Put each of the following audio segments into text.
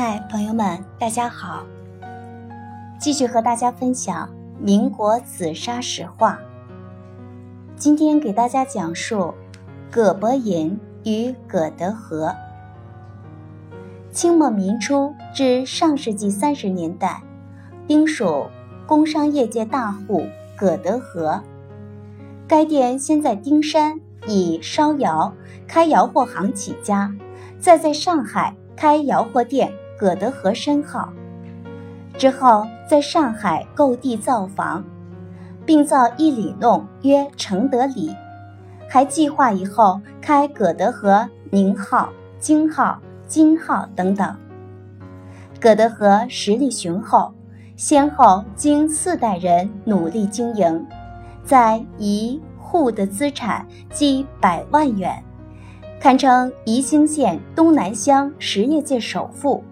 嗨，朋友们，大家好！继续和大家分享民国紫砂史话。今天给大家讲述葛伯银与葛德和。清末民初至上世纪三十年代，丁属工商业界大户葛德和。该店先在丁山以烧窑、开窑货行起家，再在上海开窑货店。葛德和深号之后，在上海购地造房，并造一里弄约承德里，还计划以后开葛德和宁号、京号、金号等等。葛德和实力雄厚，先后经四代人努力经营，在一户的资产计百万元，堪称宜兴县东南乡实业界首富。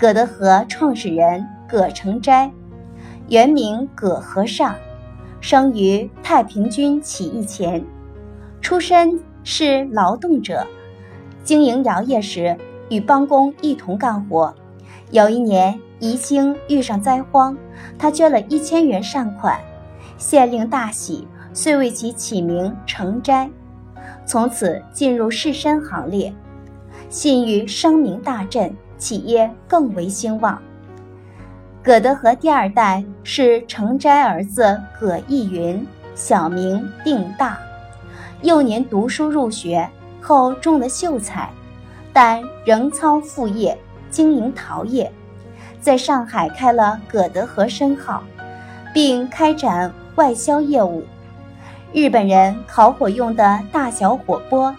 葛德和创始人葛成斋，原名葛和尚，生于太平军起义前，出身是劳动者，经营窑业时与帮工一同干活。有一年宜兴遇上灾荒，他捐了一千元善款，县令大喜，遂为其起名成斋，从此进入士绅行列，信誉声名大振。企业更为兴旺。葛德和第二代是成斋儿子葛义云，小名定大。幼年读书入学后中了秀才，但仍操副业经营陶业，在上海开了葛德和深号，并开展外销业务。日本人烤火用的大小火钵，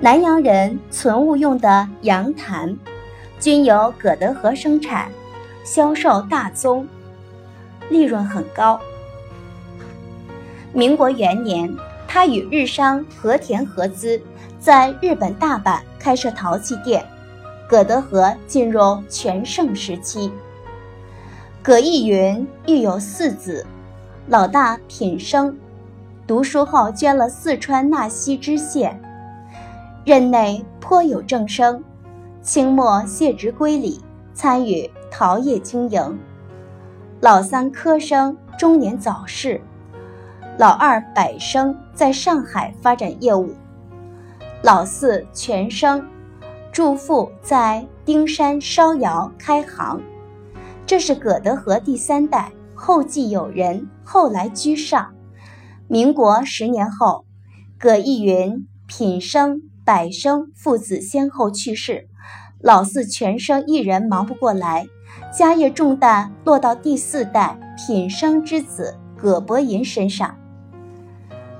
南洋人存物用的洋坛。均由葛德和生产，销售大宗，利润很高。民国元年，他与日商和田合资，在日本大阪开设陶器店，葛德和进入全盛时期。葛义云育有四子，老大品生，读书后捐了四川纳西知县，任内颇有政声。清末卸职归里，参与陶业经营。老三科生中年早逝，老二百生在上海发展业务，老四全生祝父在丁山烧窑开行。这是葛德和第三代，后继有人，后来居上。民国十年后，葛义云、品生、百生父子先后去世。老四全生一人忙不过来，家业重担落到第四代品生之子葛伯银身上。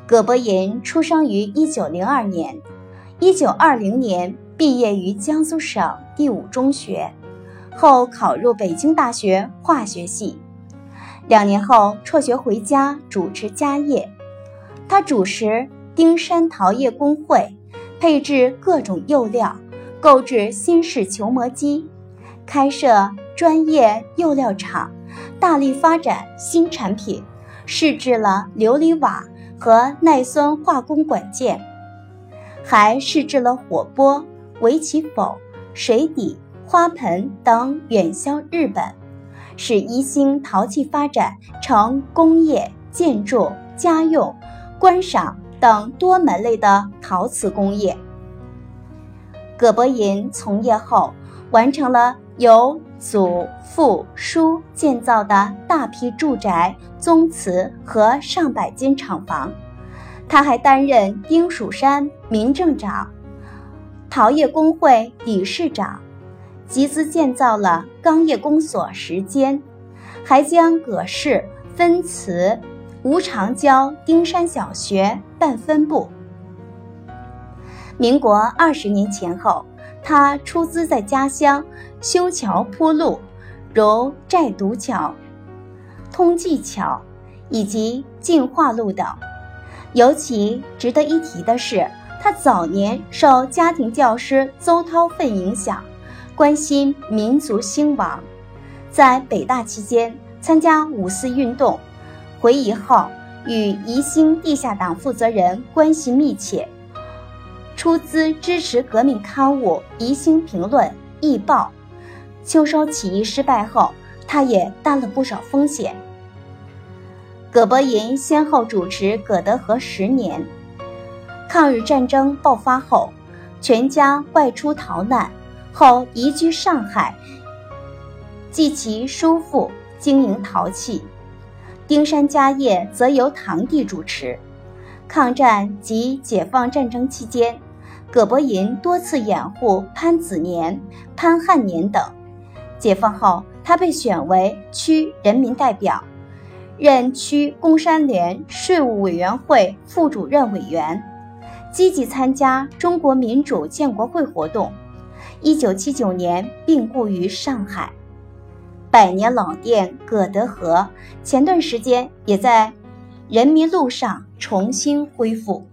葛伯银出生于一九零二年，一九二零年毕业于江苏省第五中学，后考入北京大学化学系。两年后辍学回家主持家业，他主持丁山陶业工会，配置各种釉料。购置新式球磨机，开设专业釉料厂，大力发展新产品，试制了琉璃瓦和耐酸化工管件，还试制了火钵、围棋否、水底、花盆等远销日本，使宜兴陶器发展成工业、建筑、家用、观赏等多门类的陶瓷工业。葛伯银从业后，完成了由祖父叔建造的大批住宅、宗祠和上百间厂房。他还担任丁蜀山民政长、陶业工会理事长，集资建造了钢业公所十间，还将葛氏分祠吴长教丁山小学办分部。民国二十年前后，他出资在家乡修桥铺路，如寨独桥、通济桥以及进化路等。尤其值得一提的是，他早年受家庭教师邹韬奋影响，关心民族兴亡，在北大期间参加五四运动，回忆后与宜兴地下党负责人关系密切。出资支持革命刊物《宜兴评论》易爆。秋收起义失败后，他也担了不少风险。葛伯银先后主持葛德和十年。抗日战争爆发后，全家外出逃难，后移居上海，继其叔父经营陶器。丁山家业则由堂弟主持。抗战及解放战争期间，葛伯银多次掩护潘子年、潘汉年等。解放后，他被选为区人民代表，任区工商联税务委员会副主任委员，积极参加中国民主建国会活动。一九七九年病故于上海。百年老店葛德和前段时间也在人民路上重新恢复。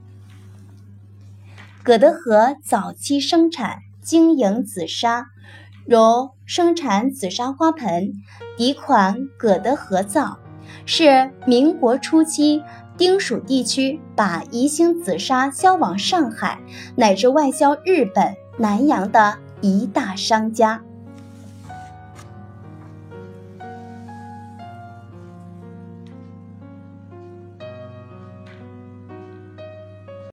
葛德和早期生产经营紫砂。如生产紫砂花盆，底款葛德和造，是民国初期丁蜀地区把宜兴紫砂销往上海，乃至外销日本、南洋的一大商家。